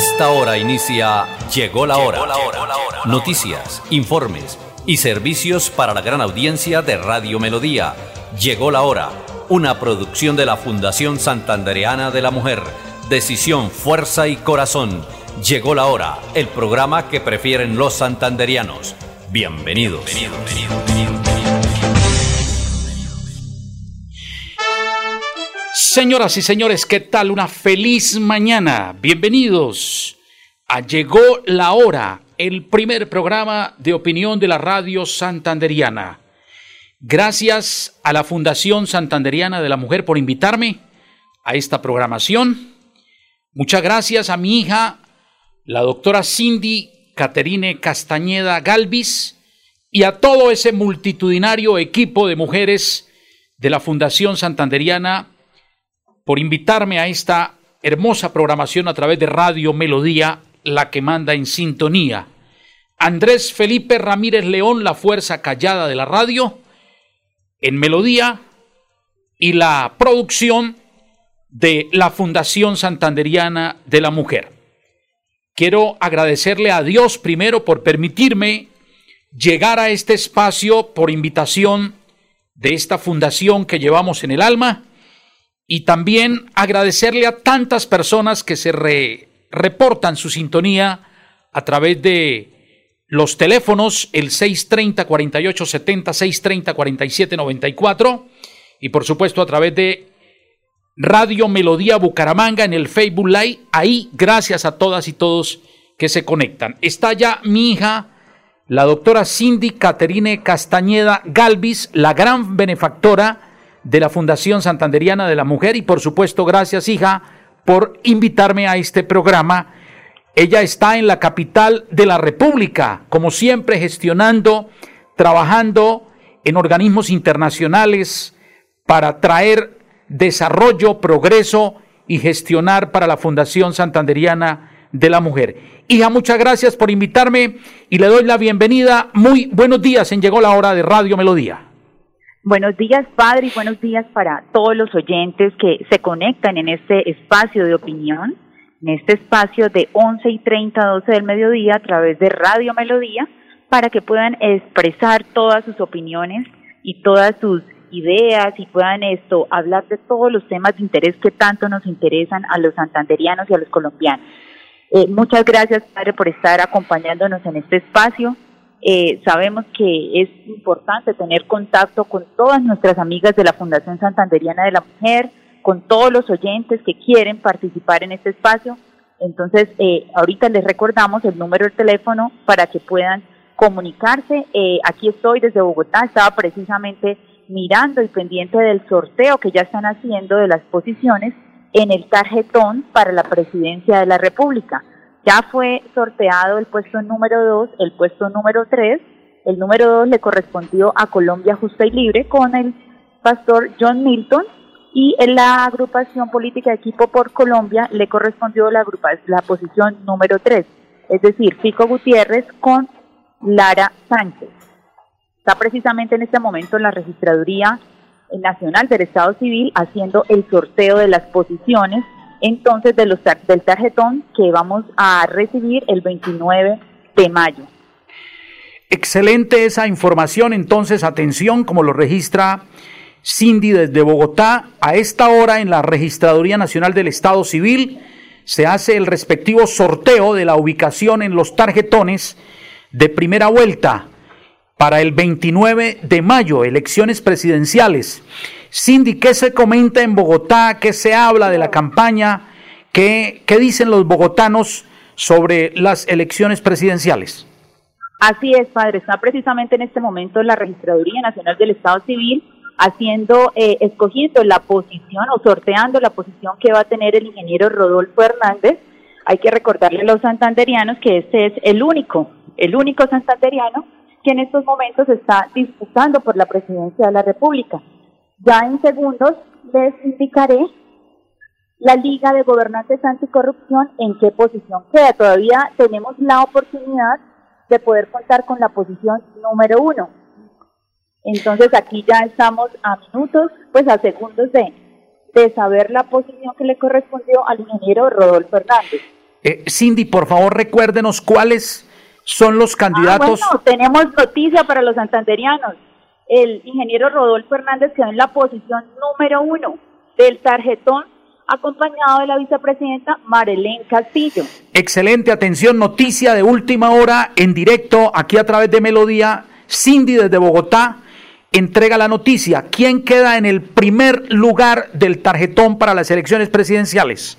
esta hora inicia Llegó la hora. Noticias, informes y servicios para la gran audiencia de Radio Melodía. Llegó la hora. Una producción de la Fundación Santandereana de la Mujer. Decisión, fuerza y corazón. Llegó la hora. El programa que prefieren los santanderianos. Bienvenidos. Señoras y señores, ¿qué tal? Una feliz mañana. Bienvenidos a Llegó la Hora, el primer programa de opinión de la radio santanderiana. Gracias a la Fundación Santanderiana de la Mujer por invitarme a esta programación. Muchas gracias a mi hija, la doctora Cindy Caterine Castañeda Galvis, y a todo ese multitudinario equipo de mujeres de la Fundación Santanderiana por invitarme a esta hermosa programación a través de Radio Melodía, la que manda en sintonía. Andrés Felipe Ramírez León, la fuerza callada de la radio, en Melodía, y la producción de la Fundación Santanderiana de la Mujer. Quiero agradecerle a Dios primero por permitirme llegar a este espacio por invitación de esta fundación que llevamos en el alma y también agradecerle a tantas personas que se reportan su sintonía a través de los teléfonos, el 630-4870, 630-4794 y por supuesto a través de Radio Melodía Bucaramanga en el Facebook Live. Ahí, gracias a todas y todos que se conectan. Está ya mi hija, la doctora Cindy Caterine Castañeda Galvis, la gran benefactora de la Fundación Santanderiana de la Mujer y por supuesto gracias hija por invitarme a este programa. Ella está en la capital de la República, como siempre gestionando, trabajando en organismos internacionales para traer desarrollo, progreso y gestionar para la Fundación Santanderiana de la Mujer. Hija, muchas gracias por invitarme y le doy la bienvenida. Muy buenos días en Llegó la Hora de Radio Melodía. Buenos días, padre, y buenos días para todos los oyentes que se conectan en este espacio de opinión, en este espacio de 11 y 30 a 12 del mediodía a través de Radio Melodía, para que puedan expresar todas sus opiniones y todas sus ideas y puedan esto hablar de todos los temas de interés que tanto nos interesan a los santanderianos y a los colombianos. Eh, muchas gracias, padre, por estar acompañándonos en este espacio. Eh, sabemos que es importante tener contacto con todas nuestras amigas de la Fundación Santanderiana de la Mujer, con todos los oyentes que quieren participar en este espacio. Entonces, eh, ahorita les recordamos el número de teléfono para que puedan comunicarse. Eh, aquí estoy desde Bogotá, estaba precisamente mirando y pendiente del sorteo que ya están haciendo de las posiciones en el tarjetón para la presidencia de la República. Ya fue sorteado el puesto número 2, el puesto número 3. El número 2 le correspondió a Colombia Justa y Libre con el pastor John Milton y en la agrupación política Equipo por Colombia le correspondió la, la posición número 3, es decir, Fico Gutiérrez con Lara Sánchez. Está precisamente en este momento en la Registraduría Nacional del Estado Civil haciendo el sorteo de las posiciones entonces de los, del tarjetón que vamos a recibir el 29 de mayo. Excelente esa información, entonces atención, como lo registra Cindy desde Bogotá, a esta hora en la Registraduría Nacional del Estado Civil se hace el respectivo sorteo de la ubicación en los tarjetones de primera vuelta para el 29 de mayo, elecciones presidenciales. Cindy, ¿qué se comenta en Bogotá? ¿Qué se habla de la campaña? ¿Qué, dicen los bogotanos sobre las elecciones presidenciales? Así es, padre. Está precisamente en este momento la Registraduría Nacional del Estado Civil haciendo, eh, escogiendo la posición o sorteando la posición que va a tener el ingeniero Rodolfo Hernández. Hay que recordarle a los santanderianos que este es el único, el único santanderiano que en estos momentos está disputando por la presidencia de la República. Ya en segundos les indicaré la Liga de Gobernantes Anticorrupción en qué posición queda. Todavía tenemos la oportunidad de poder contar con la posición número uno. Entonces aquí ya estamos a minutos, pues a segundos de, de saber la posición que le correspondió al ingeniero Rodolfo Hernández. Eh, Cindy, por favor, recuérdenos cuáles son los candidatos. Ah, bueno, tenemos noticia para los santanderianos. El ingeniero Rodolfo Hernández quedó en la posición número uno del tarjetón acompañado de la vicepresidenta Marelén Castillo. Excelente, atención, noticia de última hora en directo aquí a través de Melodía. Cindy desde Bogotá entrega la noticia. ¿Quién queda en el primer lugar del tarjetón para las elecciones presidenciales?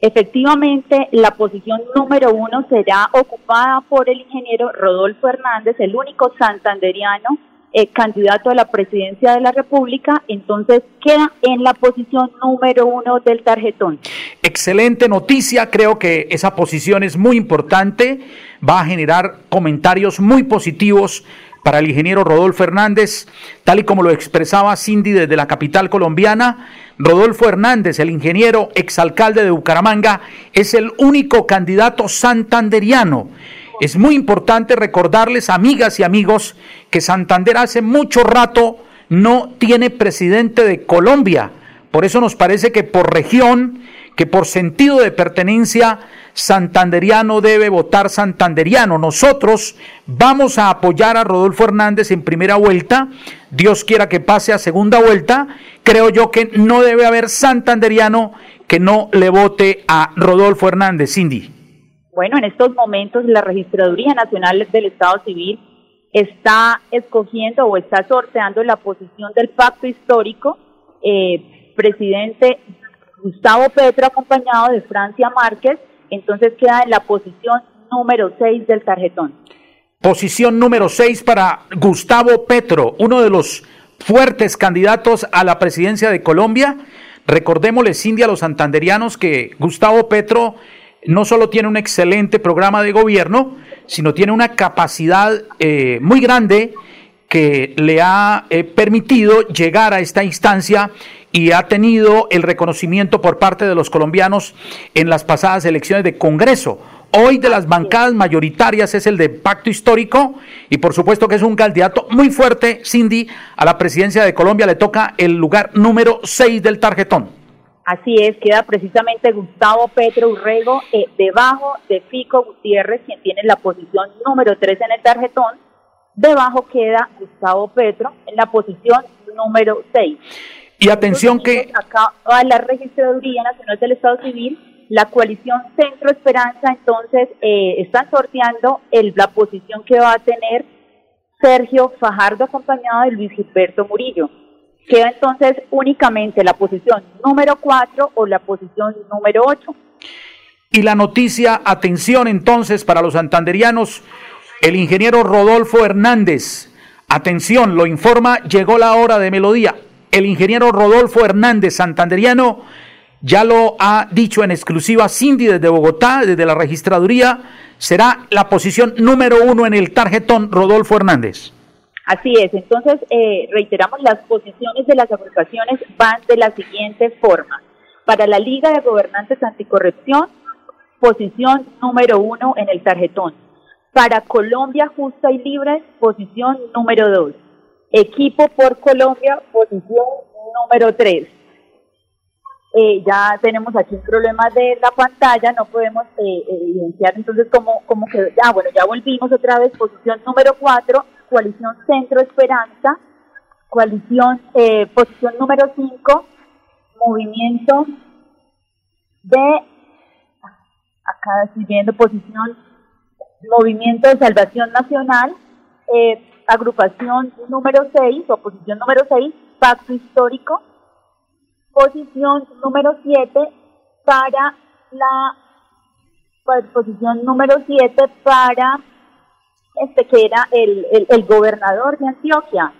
Efectivamente, la posición número uno será ocupada por el ingeniero Rodolfo Hernández, el único santanderiano eh, candidato a la presidencia de la República, entonces queda en la posición número uno del tarjetón. Excelente noticia, creo que esa posición es muy importante, va a generar comentarios muy positivos para el ingeniero Rodolfo Hernández, tal y como lo expresaba Cindy desde la capital colombiana. Rodolfo Hernández, el ingeniero exalcalde de Bucaramanga, es el único candidato santanderiano. Es muy importante recordarles, amigas y amigos, que Santander hace mucho rato no tiene presidente de Colombia. Por eso nos parece que por región, que por sentido de pertenencia, santanderiano debe votar santanderiano. Nosotros vamos a apoyar a Rodolfo Hernández en primera vuelta. Dios quiera que pase a segunda vuelta. Creo yo que no debe haber santanderiano que no le vote a Rodolfo Hernández. Cindy. Bueno, en estos momentos la Registraduría Nacional del Estado Civil está escogiendo o está sorteando la posición del pacto histórico. Eh, presidente Gustavo Petro acompañado de Francia Márquez entonces queda en la posición número 6 del tarjetón. Posición número 6 para Gustavo Petro, uno de los fuertes candidatos a la presidencia de Colombia. Recordémosle, Cindy, a los santanderianos que Gustavo Petro no solo tiene un excelente programa de gobierno, sino tiene una capacidad eh, muy grande que le ha eh, permitido llegar a esta instancia y ha tenido el reconocimiento por parte de los colombianos en las pasadas elecciones de Congreso. Hoy de las bancadas mayoritarias es el de Pacto Histórico y por supuesto que es un candidato muy fuerte, Cindy, a la presidencia de Colombia le toca el lugar número 6 del tarjetón. Así es, queda precisamente Gustavo Petro Urrego eh, debajo de Fico Gutiérrez, quien tiene la posición número 3 en el tarjetón. Debajo queda Gustavo Petro en la posición número 6. Y atención que... Acá a la Registraduría Nacional del Estado Civil, la coalición Centro Esperanza, entonces eh, están sorteando el, la posición que va a tener Sergio Fajardo acompañado de Luis Gilberto Murillo. Queda entonces únicamente la posición número 4 o la posición número 8. Y la noticia, atención entonces para los santanderianos, el ingeniero Rodolfo Hernández, atención, lo informa, llegó la hora de melodía el ingeniero Rodolfo Hernández Santanderiano ya lo ha dicho en exclusiva Cindy desde Bogotá, desde la registraduría, será la posición número uno en el tarjetón Rodolfo Hernández. Así es, entonces eh, reiteramos las posiciones de las agrupaciones van de la siguiente forma. Para la Liga de Gobernantes Anticorrupción, posición número uno en el tarjetón. Para Colombia Justa y Libre, posición número dos. Equipo por Colombia, posición número 3. Eh, ya tenemos aquí un problema de la pantalla, no podemos eh, evidenciar entonces cómo, cómo quedó. Ya, bueno, ya volvimos otra vez, posición número 4, coalición Centro Esperanza, coalición, eh, posición número 5, movimiento de, acá estoy viendo posición, movimiento de salvación nacional, eh, agrupación número 6 o posición número 6, pacto histórico, posición número 7 para la posición número 7 para este que era el, el, gobernador de Antioquia.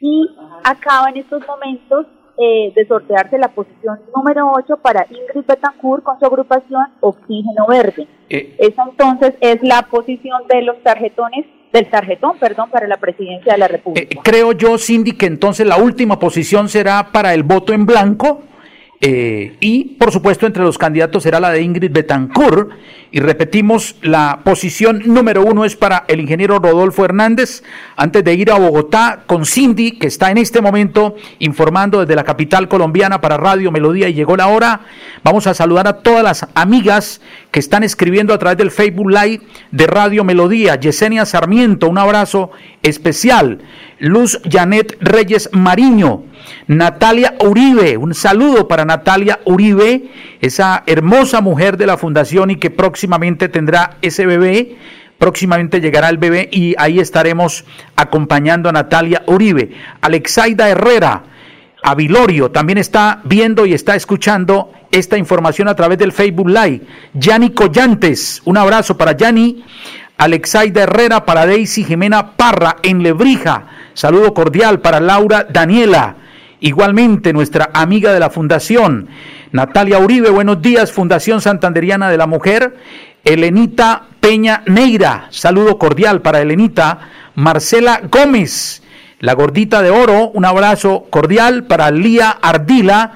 Y acaba en estos momentos eh, de sortearse la posición número 8 para Ingrid Betancourt con su agrupación Oxígeno Verde. Eh. Esa entonces es la posición de los tarjetones del tarjetón, perdón, para la presidencia de la República. Eh, creo yo, Cindy, que entonces la última posición será para el voto en blanco Eh, y, por supuesto, entre los candidatos será la de Ingrid Betancourt. Y repetimos, la posición número uno es para el ingeniero Rodolfo Hernández. Antes de ir a Bogotá con Cindy, que está en este momento informando desde la capital colombiana para Radio Melodía y llegó la hora, vamos a saludar a todas las amigas que están escribiendo a través del Facebook Live de Radio Melodía. Yesenia Sarmiento, un abrazo especial. Luz Janet Reyes Mariño. Natalia Uribe, un saludo para Natalia Uribe, esa hermosa mujer de la fundación y que próximamente tendrá ese bebé. Próximamente llegará el bebé y ahí estaremos acompañando a Natalia Uribe. Alexaida Herrera, Avilorio, también está viendo y está escuchando esta información a través del Facebook Live. Yani Collantes, un abrazo para Yani. Alexaida Herrera, para Daisy Jimena Parra en Lebrija. Saludo cordial para Laura Daniela. Igualmente, nuestra amiga de la Fundación, Natalia Uribe, buenos días, Fundación Santanderiana de la Mujer. Elenita Peña Neira, saludo cordial para Elenita. Marcela Gómez, la gordita de oro, un abrazo cordial para Lía Ardila,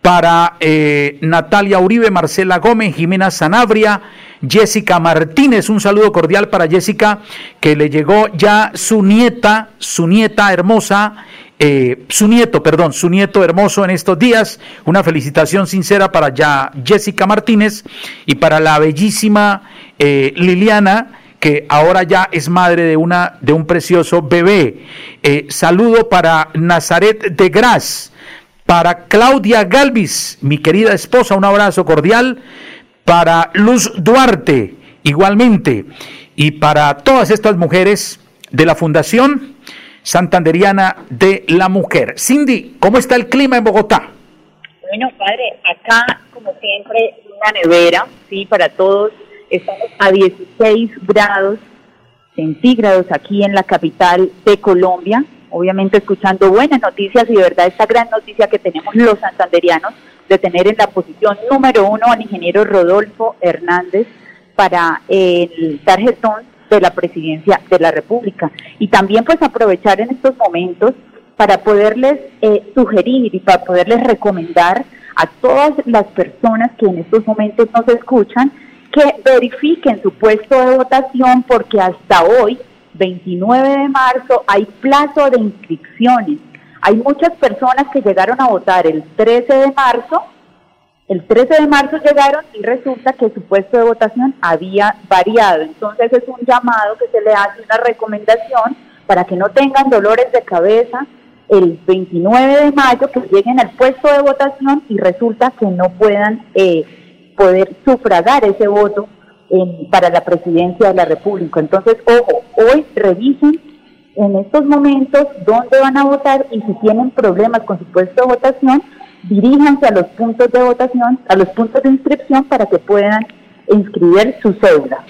para eh, Natalia Uribe, Marcela Gómez, Jimena Sanabria, Jessica Martínez, un saludo cordial para Jessica, que le llegó ya su nieta, su nieta hermosa, eh, su nieto, perdón, su nieto hermoso en estos días. Una felicitación sincera para ya Jessica Martínez y para la bellísima eh, Liliana que ahora ya es madre de una de un precioso bebé. Eh, saludo para Nazaret de Gras, para Claudia Galvis, mi querida esposa, un abrazo cordial. Para Luz Duarte, igualmente, y para todas estas mujeres de la Fundación Santanderiana de la Mujer. Cindy, ¿cómo está el clima en Bogotá? Bueno, padre, acá, como siempre, una nevera, sí, para todos. Estamos a 16 grados centígrados aquí en la capital de Colombia. Obviamente escuchando buenas noticias y de verdad esta gran noticia que tenemos los santanderianos de tener en la posición número uno al ingeniero Rodolfo Hernández para el tarjetón de la presidencia de la República. Y también pues aprovechar en estos momentos para poderles eh, sugerir y para poderles recomendar a todas las personas que en estos momentos nos escuchan que verifiquen su puesto de votación porque hasta hoy, 29 de marzo, hay plazo de inscripciones. Hay muchas personas que llegaron a votar el 13 de marzo el 13 de marzo llegaron y resulta que su puesto de votación había variado. Entonces es un llamado que se le hace, una recomendación para que no tengan dolores de cabeza el 29 de mayo, que lleguen al puesto de votación y resulta que no puedan eh, poder sufragar ese voto para la presidencia de la República. Entonces, ojo, hoy revisen en estos momentos dónde van a votar y si tienen problemas con su puesto de votación, diríjanse a los puntos de votación, a los puntos de inscripción para que puedan inscribir su cédula.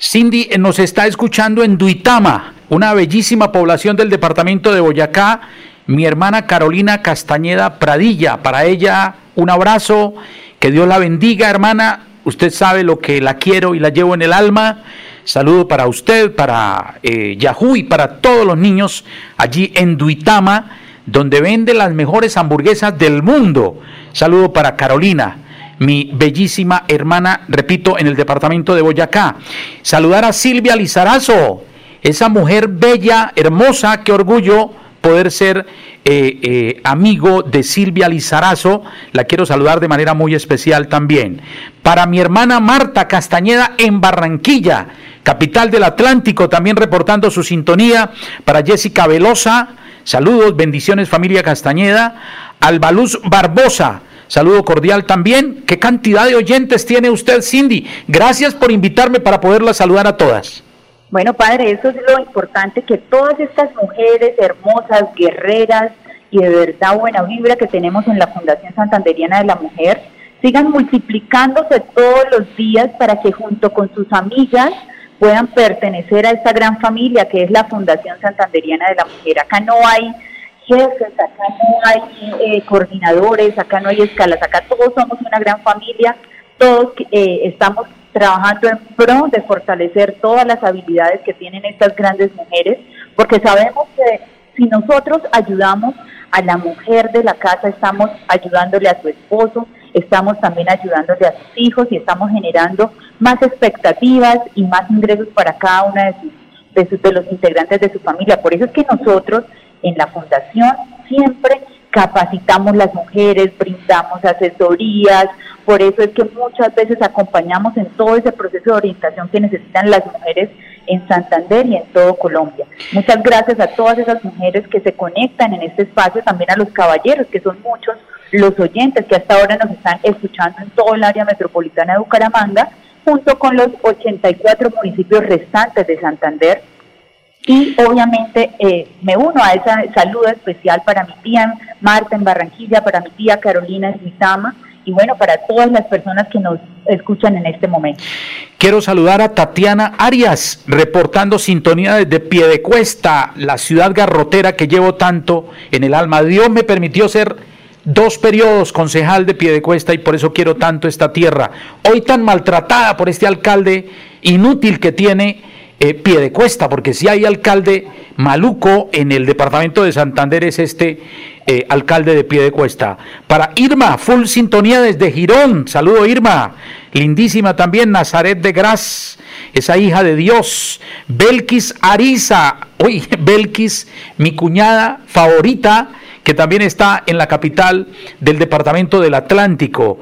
Cindy eh, nos está escuchando en Duitama, una bellísima población del departamento de Boyacá. Mi hermana Carolina Castañeda Pradilla, para ella un abrazo, que Dios la bendiga, hermana. Usted sabe lo que la quiero y la llevo en el alma. Saludo para usted, para eh, Yahoo y para todos los niños allí en Duitama donde vende las mejores hamburguesas del mundo. Saludo para Carolina, mi bellísima hermana, repito, en el departamento de Boyacá. Saludar a Silvia Lizarazo, esa mujer bella, hermosa, qué orgullo poder ser eh, eh, amigo de Silvia Lizarazo. La quiero saludar de manera muy especial también. Para mi hermana Marta Castañeda en Barranquilla, capital del Atlántico, también reportando su sintonía. Para Jessica Velosa, Saludos, bendiciones familia Castañeda. Albaluz Barbosa, saludo cordial también. ¿Qué cantidad de oyentes tiene usted, Cindy? Gracias por invitarme para poderla saludar a todas. Bueno, padre, eso es lo importante, que todas estas mujeres hermosas, guerreras y de verdad buena vibra que tenemos en la Fundación Santanderiana de la Mujer, sigan multiplicándose todos los días para que junto con sus amigas puedan pertenecer a esta gran familia que es la Fundación Santanderiana de la Mujer. Acá no hay jefes, acá no hay eh, coordinadores, acá no hay escalas, acá todos somos una gran familia, todos eh, estamos trabajando en pro de fortalecer todas las habilidades que tienen estas grandes mujeres, porque sabemos que si nosotros ayudamos a la mujer de la casa, estamos ayudándole a su esposo, estamos también ayudándole a sus hijos y estamos generando más expectativas y más ingresos para cada una de sus de, de los integrantes de su familia. Por eso es que nosotros en la fundación siempre capacitamos las mujeres, brindamos asesorías, por eso es que muchas veces acompañamos en todo ese proceso de orientación que necesitan las mujeres en Santander y en todo Colombia. Muchas gracias a todas esas mujeres que se conectan en este espacio, también a los caballeros, que son muchos los oyentes que hasta ahora nos están escuchando en todo el área metropolitana de Bucaramanga, junto con los 84 municipios restantes de Santander. Y obviamente eh, me uno a esa saludo especial para mi tía Marta en Barranquilla, para mi tía Carolina en Mitama, y bueno, para todas las personas que nos escuchan en este momento. Quiero saludar a Tatiana Arias, reportando sintonía desde Piedecuesta, la ciudad garrotera que llevo tanto en el alma. Dios me permitió ser dos periodos concejal de Piedecuesta y por eso quiero tanto esta tierra, hoy tan maltratada por este alcalde inútil que tiene eh, Piedecuesta, porque si hay alcalde maluco en el departamento de Santander es este eh, alcalde de Piedecuesta. Para Irma, full sintonía desde Girón, saludo Irma, lindísima también Nazaret de Gras, esa hija de Dios, Belkis Ariza, uy, Belkis, mi cuñada favorita, que también está en la capital del departamento del Atlántico.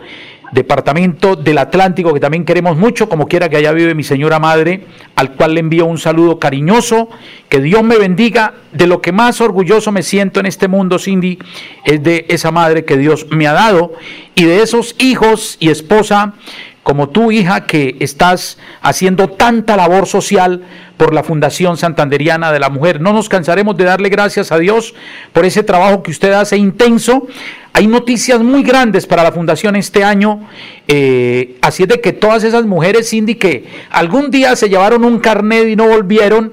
Departamento del Atlántico, que también queremos mucho, como quiera que allá vive mi señora madre, al cual le envío un saludo cariñoso, que Dios me bendiga. De lo que más orgulloso me siento en este mundo, Cindy, es de esa madre que Dios me ha dado y de esos hijos y esposa como tú, hija, que estás haciendo tanta labor social por la Fundación Santanderiana de la Mujer. No nos cansaremos de darle gracias a Dios por ese trabajo que usted hace intenso. Hay noticias muy grandes para la Fundación este año, eh, así es de que todas esas mujeres, Cindy, que algún día se llevaron un carnet y no volvieron,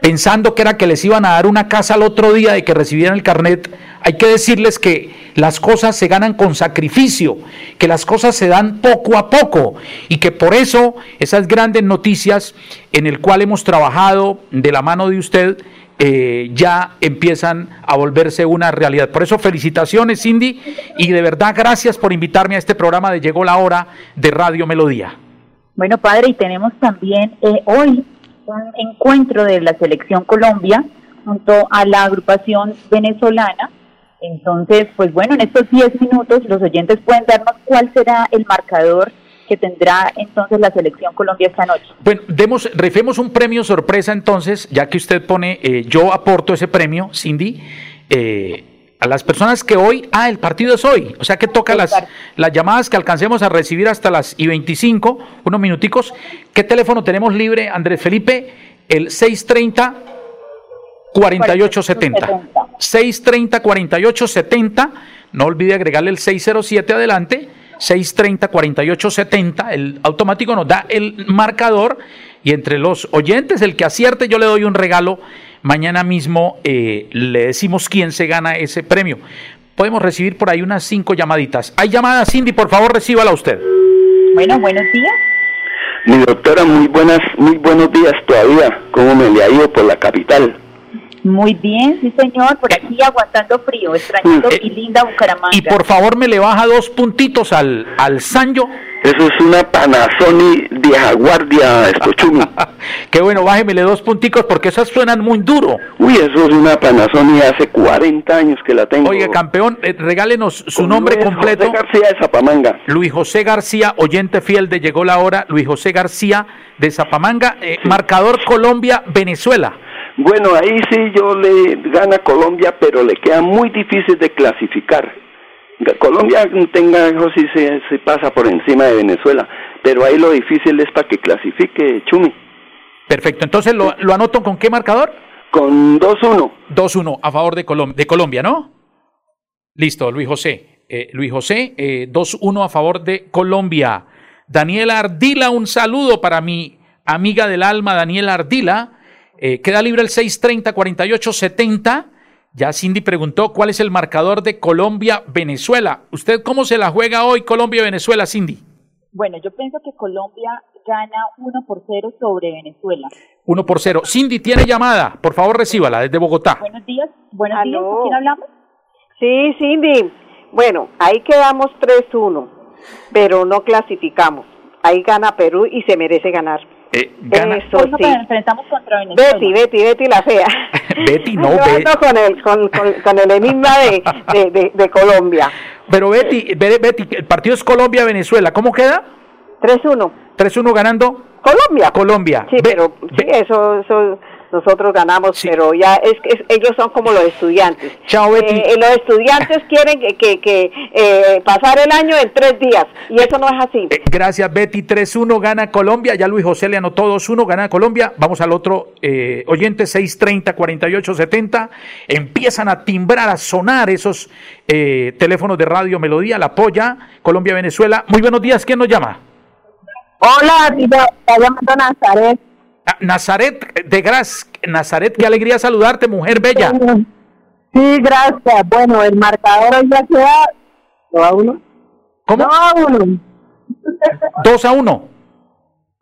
pensando que era que les iban a dar una casa al otro día de que recibieran el carnet, hay que decirles que las cosas se ganan con sacrificio, que las cosas se dan poco a poco y que por eso esas grandes noticias en el cual hemos trabajado de la mano de usted eh, ya empiezan a volverse una realidad. Por eso felicitaciones Cindy y de verdad gracias por invitarme a este programa de Llegó la hora de Radio Melodía. Bueno, padre, y tenemos también eh, hoy un encuentro de la Selección Colombia junto a la agrupación venezolana entonces, pues bueno, en estos 10 minutos los oyentes pueden darnos cuál será el marcador que tendrá entonces la selección Colombia esta noche. Bueno, demos, rifemos un premio sorpresa entonces, ya que usted pone, eh, yo aporto ese premio, Cindy, eh, a las personas que hoy, ah, el partido es hoy, o sea que toca las, las llamadas que alcancemos a recibir hasta las y 25, unos minuticos. ¿Qué teléfono tenemos libre, Andrés Felipe? El 630 4870. 630 4870. No olvide agregarle el 607 adelante. 630 4870. El automático nos da el marcador. Y entre los oyentes, el que acierte, yo le doy un regalo. Mañana mismo eh, le decimos quién se gana ese premio. Podemos recibir por ahí unas cinco llamaditas. Hay llamadas, Cindy, por favor, recíbala usted. Bueno, buenos días. Mi doctora, muy buenas, muy buenos días todavía. ¿Cómo me le ha ido por la capital? Muy bien, sí señor, por aquí aguantando frío, extrañando y linda Bucaramanga. Y por favor me le baja dos puntitos al, al Sanyo. Eso es una Panasonic vieja guardia, Escochumi. Qué bueno, bájemele dos punticos porque esas suenan muy duro. Uy, eso es una Panasonic hace 40 años que la tengo. Oiga, campeón, eh, regálenos su nombre completo. Luis José García de Zapamanga. Luis José García, oyente fiel de Llegó la Hora, Luis José García de Zapamanga, eh, marcador Colombia-Venezuela. Bueno, ahí sí yo le gana Colombia, pero le queda muy difícil de clasificar. Colombia tenga eso sí se, se pasa por encima de Venezuela, pero ahí lo difícil es para que clasifique Chumi. Perfecto, entonces lo, lo anoto con qué marcador? Con 2-1. 2-1 a favor de, Colom de Colombia, ¿no? Listo, Luis José. Eh, Luis José, eh, 2-1 a favor de Colombia. Daniela Ardila, un saludo para mi amiga del alma, Daniela Ardila eh, queda libre el 630-4870. Ya Cindy preguntó cuál es el marcador de Colombia-Venezuela. ¿Usted cómo se la juega hoy Colombia-Venezuela, Cindy? Bueno, yo pienso que Colombia gana 1 por 0 sobre Venezuela. 1 por 0. Cindy tiene llamada. Por favor, recíbala desde Bogotá. Buenos días. Buenos días. ¿Con quién hablamos? Sí, Cindy. Bueno, ahí quedamos 3-1, pero no clasificamos. Ahí gana Perú y se merece ganar. Eh, gana. Eso sí. enfrentamos contra Venezuela. Betty, Betty, Betty la fea. Betty, no, Betty. con el, con, con, con el enigma de, de, de, de Colombia. Pero Betty, Be- Betty, el partido es Colombia-Venezuela. ¿Cómo queda? 3-1. 3-1 ganando Colombia. Colombia. Sí, Be- pero sí, eso, eso nosotros ganamos, Sí. pero ya es que es- ellos son como los estudiantes. Chao, Betty. Eh, los estudiantes quieren que, que, que, eh, pasar el año en tres días y eso no es así. Eh, gracias, Betty. 3-1 gana Colombia. Ya Luis José le anotó 2-1, gana Colombia. Vamos al otro eh, oyente, 630-4870. Empiezan a timbrar, a sonar esos eh, teléfonos de radio Melodía, la polla, Colombia-Venezuela. Muy buenos días, ¿quién nos llama? Hola, está llamando Nazaret. Ah, Nazaret de Gras. Nazaret, qué alegría saludarte, mujer bella. Sí, gracias. Bueno, el marcador hoy ya queda 2 a 1. ¿Cómo? 2 a 1. 2 a 1.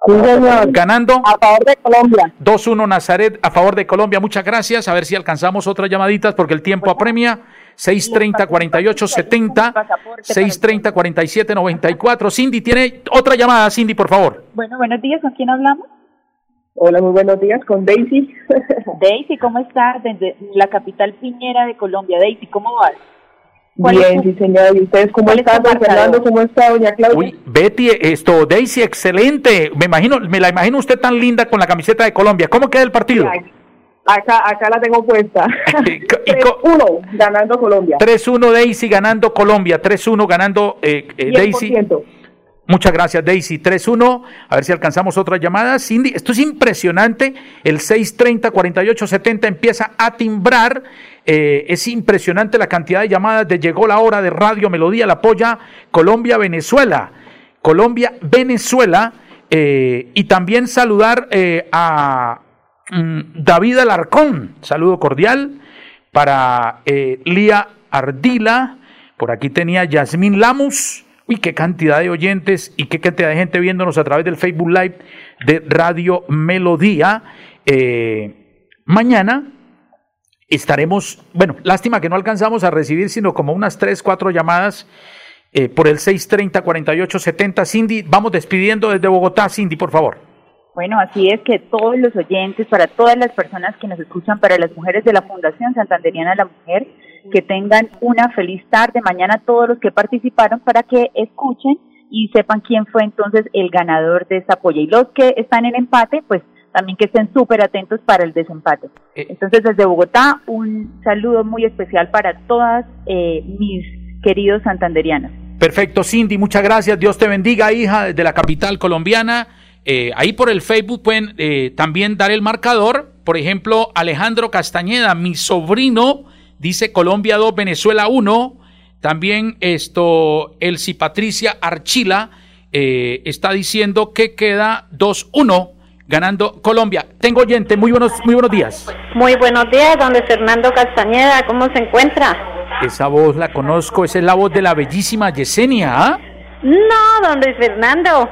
Sí, señor. Ganando A favor de Colombia. 2-1 Nazaret a favor de Colombia. Muchas gracias. A ver si alcanzamos otras llamaditas porque el tiempo apremia. 630 48 70 630 47 94. Cindy tiene otra llamada, Cindy, por favor. Bueno, buenos días, ¿con quién hablamos? Hola, muy buenos días con Daisy. Daisy, ¿cómo estás? Desde la capital piñera de Colombia. Daisy, ¿cómo vas? ¿Cuál es Bien, sí, señor. ¿Y ustedes cómo están, don? Fernando? ¿Cómo está, doña Claudia? Uy, Betty, esto, Daisy, excelente. Me imagino, me la imagino usted tan linda con la camiseta de Colombia. ¿Cómo queda el partido? Ay, Acá, acá la tengo puesta. Y co- 3-1, ganando Colombia. 3-1 Daisy ganando Colombia, 3-1 ganando eh, eh, Daisy. 100%. Muchas gracias, Daisy. 3-1. A ver si alcanzamos otra llamada. Cindy, esto es impresionante. El 630-4870 empieza a timbrar. Eh, es impresionante la cantidad de llamadas de Llegó la hora de Radio Melodía, la apoya Colombia-Venezuela. Colombia-Venezuela. eh, y también saludar eh, a mm, David Alarcón. Saludo cordial para Lía Ardila. Por aquí tenía Yasmín Lamus. Uy, qué cantidad de oyentes y qué cantidad de gente viéndonos a través del Facebook Live de Radio Melodía. Eh, mañana estaremos, bueno, lástima que no alcanzamos a recibir sino como unas 3, 4 llamadas eh, por el 630-4870. Cindy, vamos despidiendo desde Bogotá. Cindy, por favor. Bueno, así es que todos los oyentes, para todas las personas que nos escuchan, para las mujeres de la Fundación Santanderiana de la Mujer, que tengan una feliz tarde. Mañana todos los que participaron para que escuchen y sepan quién fue entonces el ganador de esta polla. Y los que están en empate, pues también que estén súper atentos para el desempate. Eh. Entonces, desde Bogotá, un saludo muy especial para todas eh, mis queridos santanderianos. Perfecto, Cindy, muchas gracias. Dios te bendiga, hija, desde la capital colombiana. Eh, ahí por el Facebook pueden eh, también dar el marcador. Por ejemplo, Alejandro Castañeda, mi sobrino, dice Colombia 2, Venezuela 1. También esto, Elsie Patricia Archila eh, está diciendo que queda 2-1 ganando Colombia. Tengo oyente, muy buenos, muy buenos días. Muy buenos días, don Fernando Castañeda, ¿cómo se encuentra? Esa voz la conozco, esa es la voz de la bellísima Yesenia. ¿ah? No, don Luis Fernando.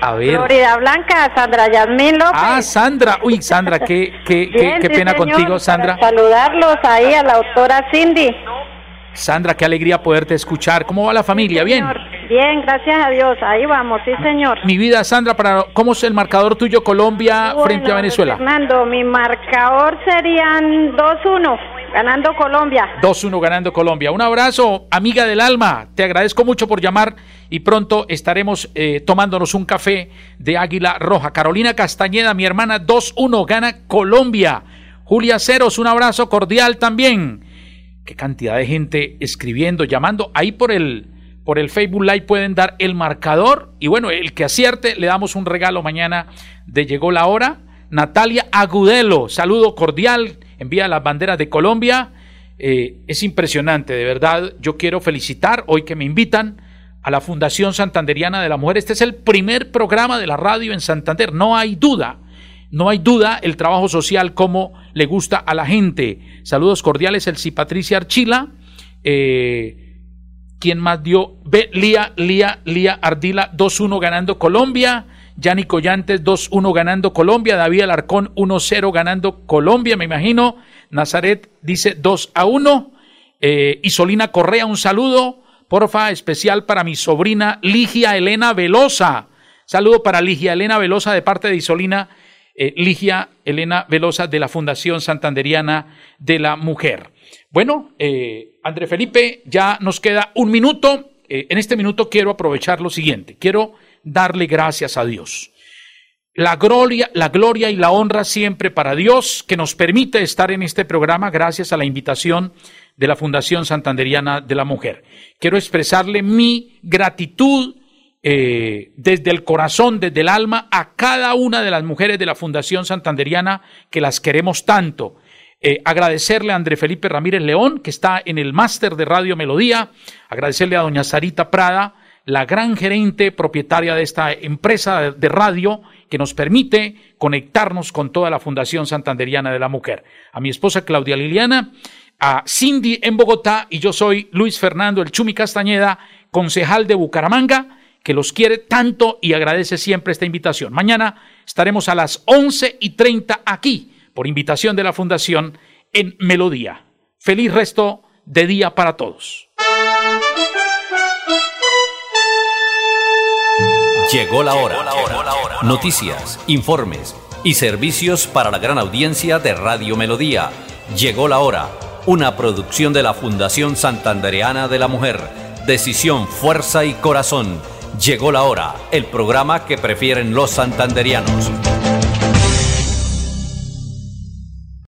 A ver. Florida Blanca, Sandra Yasmín López. Ah, Sandra. Uy, Sandra, qué, qué, qué, Bien, qué sí, pena señor, contigo, Sandra. para saludarlos ahí a la autora Cindy. Sandra, qué alegría poderte escuchar. ¿Cómo va la familia? Bien. Señor, Bien, gracias a Dios. Ahí vamos, sí, señor. Mi vida, Sandra, para ¿cómo es el marcador tuyo Colombia frente a Bueno, Venezuela? Fernando, mi marcador serían 2-1, ganando Colombia. 2-1 ganando Colombia. Un abrazo, amiga del alma. Te agradezco mucho por llamar y pronto estaremos eh, tomándonos un café de Águila Roja. Carolina Castañeda, mi hermana, 2-1 gana Colombia. Julia Ceros, un abrazo cordial también. Qué cantidad de gente escribiendo, llamando. Ahí por el, por el Facebook Live pueden dar el marcador. Y bueno, el que acierte, le damos un regalo mañana de Llegó la Hora. Natalia Agudelo, saludo cordial, envía las banderas de Colombia. Eh, es impresionante, de verdad. Yo quiero felicitar hoy que me invitan a la Fundación Santanderiana de la Mujer. Este es el primer programa de la radio en Santander, no hay duda. No hay duda el trabajo social como le gusta a la gente. Saludos cordiales, Elsie Patricia Archila. Eh, ¿Quién más dio? Ve, Lía, Lía, Lía Ardila 2-1 ganando Colombia. Yanni Collantes 2-1 ganando Colombia. David Alarcón 1-0 ganando Colombia, me imagino. Nazaret dice 2-1. Eh, Isolina Correa, un saludo, porfa, especial para mi sobrina Ligia Elena Velosa. Saludo para Ligia Elena Velosa de parte de Isolina, eh, Ligia Elena Velosa de la Fundación Santanderiana de la Mujer. Bueno, eh, André Felipe, ya nos queda un minuto. Eh, en este minuto quiero aprovechar lo siguiente. Quiero darle gracias a Dios. La gloria, la gloria y la honra siempre para Dios que nos permite estar en este programa gracias a la invitación de la Fundación Santanderiana de la Mujer. Quiero expresarle mi gratitud eh, desde el corazón, desde el alma, a cada una de las mujeres de la Fundación Santanderiana que las queremos tanto. Eh, agradecerle a André Felipe Ramírez León, que está en el máster de Radio Melodía, agradecerle a doña Sarita Prada, la gran gerente propietaria de esta empresa de radio que nos permite conectarnos con toda la Fundación Santanderiana de la Mujer. A mi esposa Claudia Liliana, a Cindy en Bogotá y yo soy Luis Fernando El Chumi Castañeda, concejal de Bucaramanga, que los quiere tanto y agradece siempre esta invitación. Mañana estaremos a las 11 y 30 aquí, por invitación de la Fundación, en Melodía. Feliz resto de día para todos. Llegó la hora. Noticias, informes y servicios para la gran audiencia de Radio Melodía. Llegó la hora. Una producción de la Fundación Santandereana de la Mujer. Decisión, fuerza y corazón. Llegó la hora. El programa que prefieren los santanderianos.